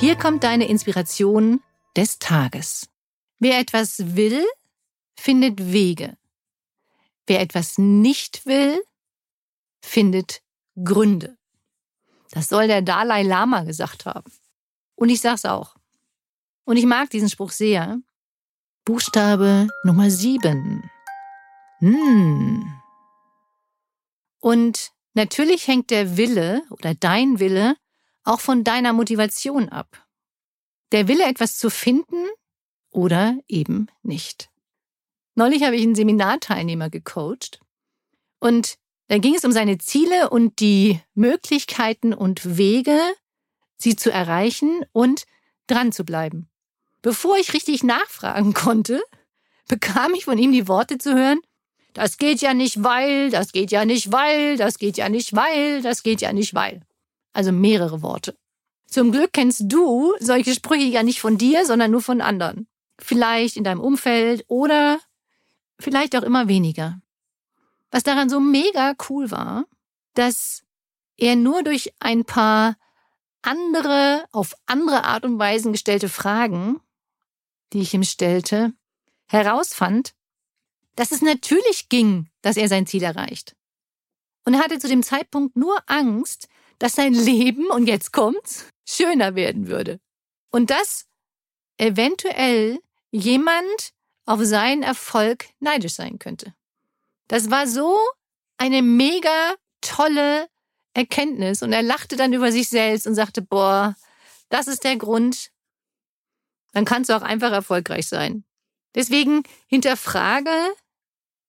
Hier kommt deine Inspiration des Tages. Wer etwas will, findet Wege. Wer etwas nicht will, findet Gründe. Das soll der Dalai Lama gesagt haben. Und ich sag's auch. Und ich mag diesen Spruch sehr. Buchstabe Nummer sieben. Hm. Und natürlich hängt der Wille oder dein Wille auch von deiner Motivation ab. Der Wille, etwas zu finden oder eben nicht. Neulich habe ich einen Seminarteilnehmer gecoacht und da ging es um seine Ziele und die Möglichkeiten und Wege, sie zu erreichen und dran zu bleiben. Bevor ich richtig nachfragen konnte, bekam ich von ihm die Worte zu hören, das geht ja nicht, weil, das geht ja nicht, weil, das geht ja nicht, weil, das geht ja nicht, weil. Also mehrere Worte. Zum Glück kennst du solche Sprüche ja nicht von dir, sondern nur von anderen. Vielleicht in deinem Umfeld oder vielleicht auch immer weniger. Was daran so mega cool war, dass er nur durch ein paar andere, auf andere Art und Weisen gestellte Fragen, die ich ihm stellte, herausfand, dass es natürlich ging, dass er sein Ziel erreicht. Und er hatte zu dem Zeitpunkt nur Angst, dass sein Leben, und jetzt kommt's, schöner werden würde. Und dass eventuell jemand auf seinen Erfolg neidisch sein könnte. Das war so eine mega tolle Erkenntnis und er lachte dann über sich selbst und sagte, boah, das ist der Grund, dann kannst du auch einfach erfolgreich sein. Deswegen hinterfrage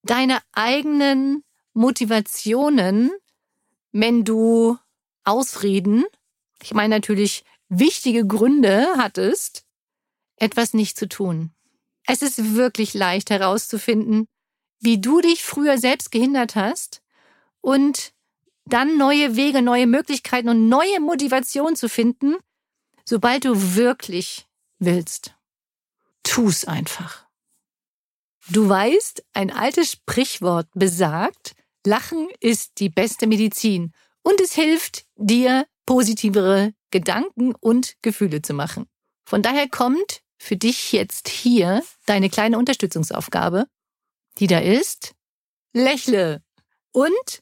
deine eigenen Motivationen, wenn du Ausreden, ich meine natürlich wichtige Gründe hattest, etwas nicht zu tun. Es ist wirklich leicht herauszufinden, wie du dich früher selbst gehindert hast und dann neue Wege, neue Möglichkeiten und neue Motivation zu finden, sobald du wirklich willst. Tu's einfach. Du weißt, ein altes Sprichwort besagt, Lachen ist die beste Medizin und es hilft dir, positivere Gedanken und Gefühle zu machen. Von daher kommt für dich jetzt hier deine kleine Unterstützungsaufgabe, die da ist, lächle und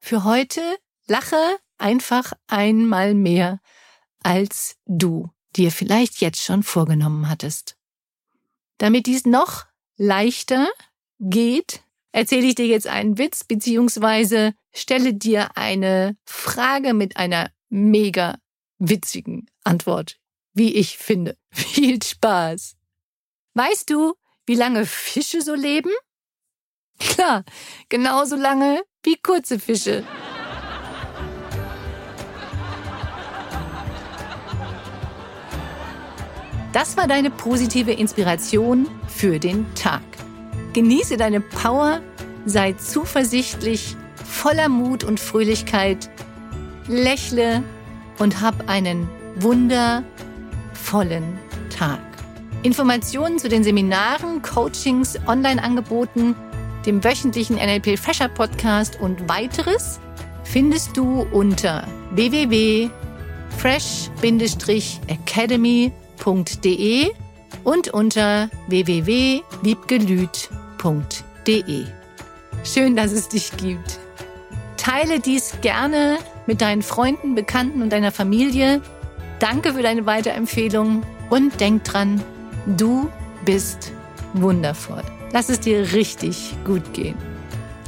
für heute lache einfach einmal mehr, als du dir vielleicht jetzt schon vorgenommen hattest. Damit dies noch leichter geht, erzähle ich dir jetzt einen Witz beziehungsweise stelle dir eine Frage mit einer mega witzigen Antwort, wie ich finde. Viel Spaß. Weißt du, wie lange Fische so leben? Klar, genauso lange wie kurze Fische. Das war deine positive Inspiration für den Tag. Genieße deine Power, sei zuversichtlich, voller Mut und Fröhlichkeit, lächle und hab einen wundervollen Tag. Informationen zu den Seminaren, Coachings, Online-Angeboten, dem wöchentlichen NLP Fresher Podcast und weiteres findest du unter www.fresh-academy.de und unter www.wiebgelüt.de. Schön, dass es dich gibt. Teile dies gerne mit deinen Freunden, Bekannten und deiner Familie. Danke für deine Weiterempfehlung und denk dran, du bist wundervoll. Lass es dir richtig gut gehen.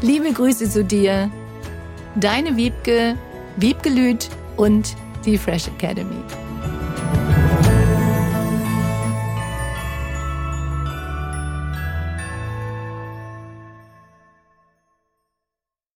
Liebe Grüße zu dir, deine Wiebke, Wiebgelüt und die Fresh Academy.